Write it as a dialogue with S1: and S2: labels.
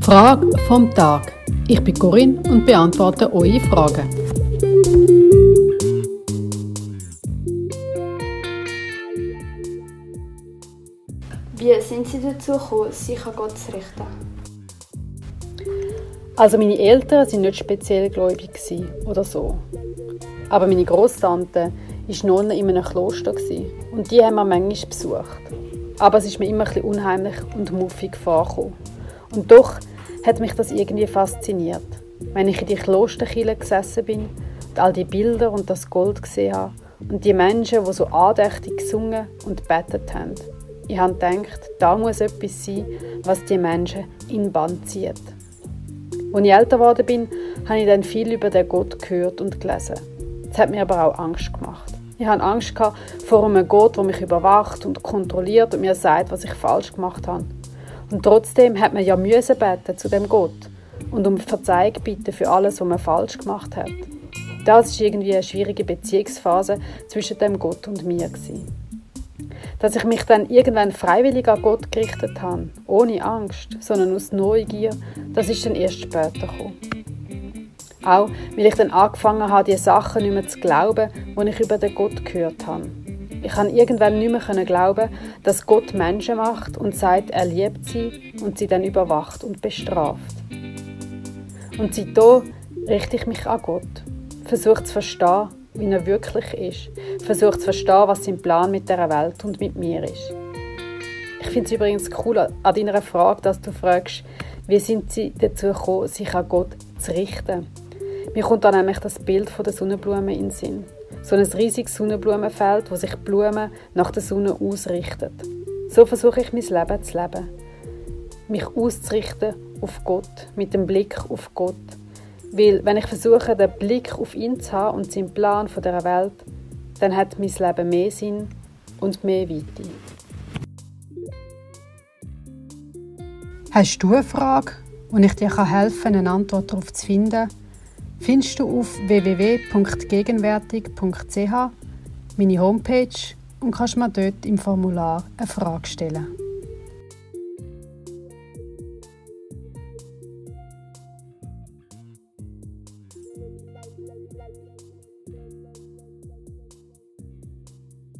S1: Frage vom Tag. Ich bin Corinne und beantworte eure Fragen.
S2: Wie sind Sie dazu gekommen, sich an Gott zu richten?
S1: Also meine Eltern sind nicht speziell gläubig oder so. Aber meine Großtante war Nonne in einem Kloster und die haben wir manchmal besucht. Aber es ist mir immer ein bisschen unheimlich und muffig vorgekommen. Und doch hat mich das irgendwie fasziniert. Wenn ich in die Klosterkille gesessen bin und all die Bilder und das Gold gesehen habe und die Menschen, die so andächtig gesungen und betet haben. Ich habe gedacht, da muss etwas sein, was die Menschen in Bann zieht. Als ich älter geworden bin, habe ich dann viel über den Gott gehört und gelesen. Das hat mir aber auch Angst gemacht. Ich hatte Angst vor einem Gott, der mich überwacht und kontrolliert und mir sagt, was ich falsch gemacht habe. Und trotzdem hat man ja müssen beten zu dem Gott und um Verzeihung bitten für alles, was man falsch gemacht hat. Das ist irgendwie eine schwierige Beziehungsphase zwischen dem Gott und mir gewesen. Dass ich mich dann irgendwann freiwillig an Gott gerichtet habe, ohne Angst, sondern aus Neugier, das ist dann erst später gekommen. Auch weil ich dann angefangen habe, die Sachen nicht mehr zu glauben, die ich über den Gott gehört habe. Ich kann irgendwann nicht mehr glauben, dass Gott Menschen macht und sagt, er liebt sie und sie dann überwacht und bestraft. Und seitdem richte ich mich an Gott, versuche zu verstehen, wie er wirklich ist, versuche zu verstehen, was sein Plan mit der Welt und mit mir ist. Ich finde es übrigens cool an deiner Frage, dass du fragst, wie sind sie dazu gekommen, sich an Gott zu richten. Mir kommt dann nämlich das Bild von der Sonnenblume in den Sinn. So ein riesiges Sonnenblumenfeld, wo sich die Blumen nach der Sonne ausrichtet. So versuche ich mein Leben zu leben. Mich auszurichten auf Gott, mit dem Blick auf Gott. Weil, wenn ich versuche, den Blick auf ihn zu haben und seinen Plan von der Welt, dann hat mein Leben mehr Sinn und mehr Weite. Hast du eine Frage, und ich dir helfen kann, eine Antwort darauf zu finden? findest du auf www.gegenwärtig.ch meine Homepage und kannst mir dort im Formular eine Frage stellen.